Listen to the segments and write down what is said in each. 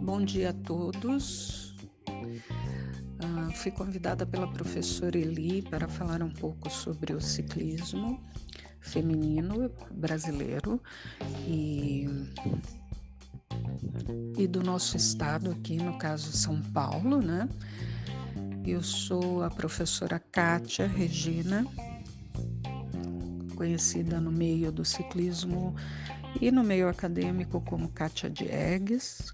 Bom dia a todos. Uh, fui convidada pela professora Eli para falar um pouco sobre o ciclismo feminino brasileiro e, e do nosso estado aqui, no caso São Paulo, né? Eu sou a professora Kátia Regina, conhecida no meio do ciclismo e no meio acadêmico como Kátia Diegues.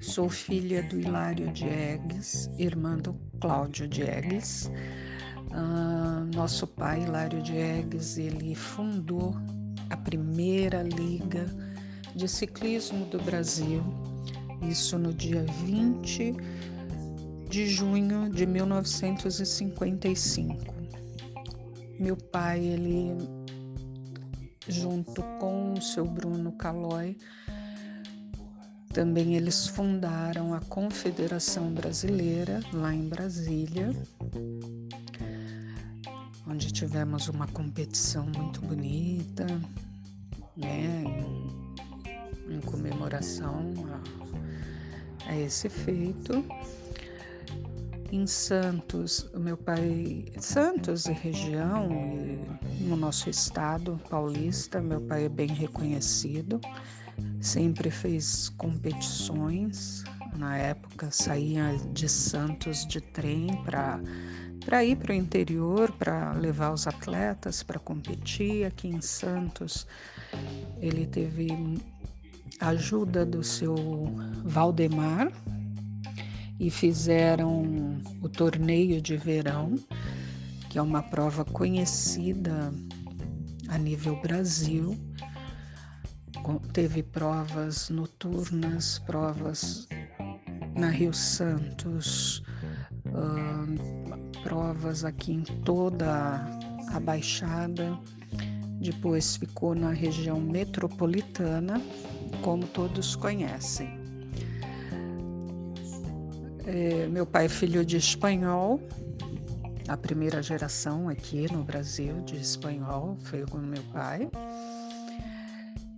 Sou filha do Hilário Diegues, irmã do Cláudio Diegues. Uh, nosso pai, Hilário Diegues, ele fundou a primeira liga de ciclismo do Brasil, isso no dia 20 de junho de 1955. Meu pai, ele junto com o seu Bruno Calói, também eles fundaram a Confederação Brasileira lá em Brasília, onde tivemos uma competição muito bonita, né, em, em comemoração a, a esse feito em Santos, meu pai, Santos e região, e no nosso estado paulista, meu pai é bem reconhecido, sempre fez competições. Na época saía de Santos de trem para para ir para o interior, para levar os atletas para competir. Aqui em Santos, ele teve ajuda do seu Valdemar, e fizeram o torneio de verão, que é uma prova conhecida a nível Brasil. Teve provas noturnas, provas na Rio Santos, uh, provas aqui em toda a Baixada. Depois ficou na região metropolitana, como todos conhecem. É, meu pai é filho de espanhol, a primeira geração aqui no Brasil de espanhol foi com meu pai.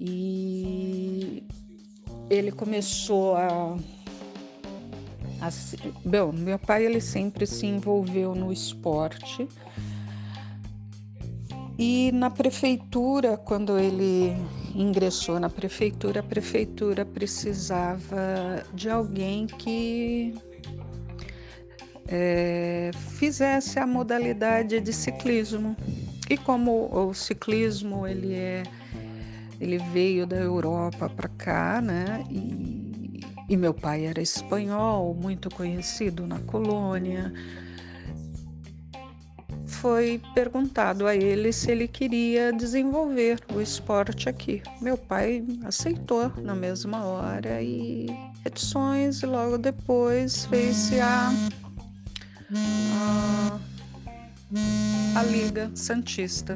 E ele começou a, a bom, meu pai ele sempre se envolveu no esporte. E na prefeitura, quando ele ingressou na prefeitura, a prefeitura precisava de alguém que é, fizesse a modalidade de ciclismo. E como o ciclismo ele é ele veio da Europa para cá, né? E, e meu pai era espanhol, muito conhecido na colônia. Foi perguntado a ele se ele queria desenvolver o esporte aqui. Meu pai aceitou na mesma hora e edições e logo depois fez-se a a, Liga Santista.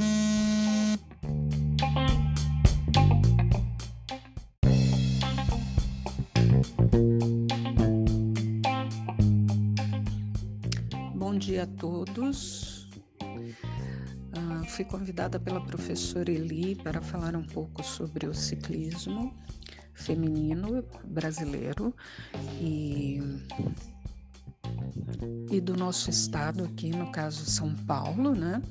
Bom dia a todos. Uh, fui convidada pela professora Eli para falar um pouco sobre o ciclismo feminino brasileiro e e do nosso estado aqui, no caso São Paulo, né?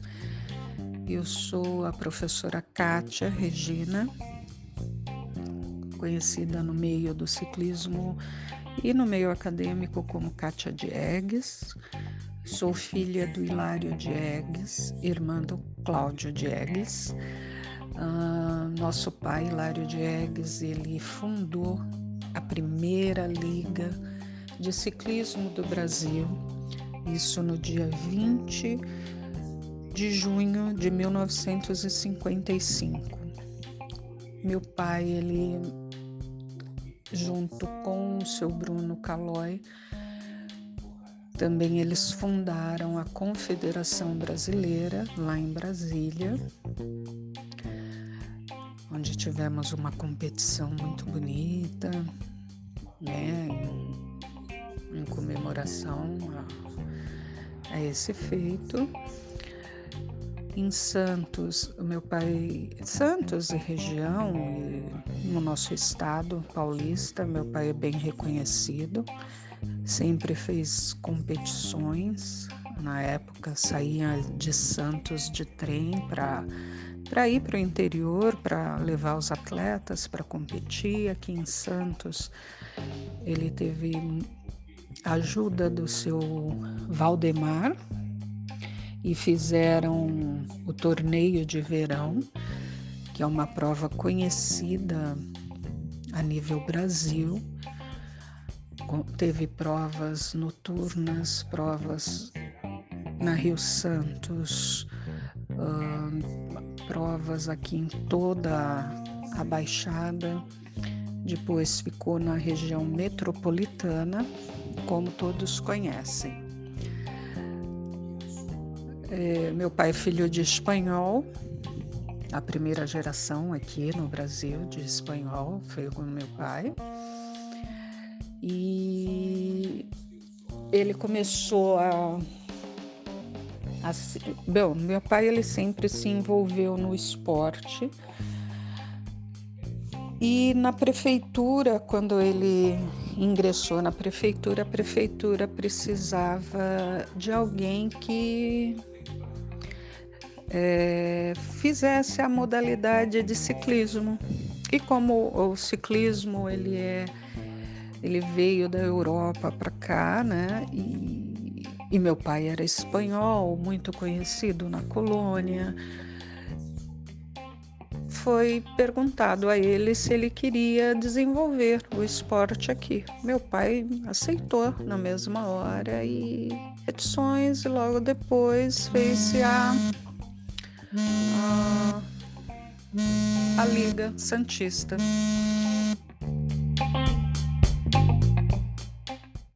Eu sou a professora Kátia Regina, conhecida no meio do ciclismo e no meio acadêmico como Kátia Diegues. Sou filha do Hilário Diegues, irmã do Cláudio Diegues. Uh, nosso pai, Hilário Diegues, ele fundou a primeira liga de ciclismo do Brasil, isso no dia 20 de junho de 1955. Meu pai, ele junto com o seu Bruno Calói, também eles fundaram a Confederação Brasileira lá em Brasília, onde tivemos uma competição muito bonita, né? Em comemoração a, a esse feito. Em Santos, meu pai, Santos e região, e no nosso estado paulista, meu pai é bem reconhecido, sempre fez competições. Na época saía de Santos de trem para para ir para o interior, para levar os atletas para competir. Aqui em Santos, ele teve ajuda do seu Valdemar e fizeram o torneio de verão, que é uma prova conhecida a nível Brasil. Teve provas noturnas, provas na Rio Santos, uh, provas aqui em toda a Baixada. Depois ficou na região metropolitana, como todos conhecem. É, meu pai é filho de espanhol, a primeira geração aqui no Brasil de espanhol foi com meu pai. E ele começou a, a bom, meu pai ele sempre se envolveu no esporte. E na prefeitura, quando ele ingressou na prefeitura, a prefeitura precisava de alguém que é, fizesse a modalidade de ciclismo. E como o ciclismo ele é ele veio da Europa para cá, né? E, e meu pai era espanhol, muito conhecido na colônia foi perguntado a ele se ele queria desenvolver o esporte aqui. Meu pai aceitou na mesma hora e petições e logo depois fez-se a, a, a Liga Santista.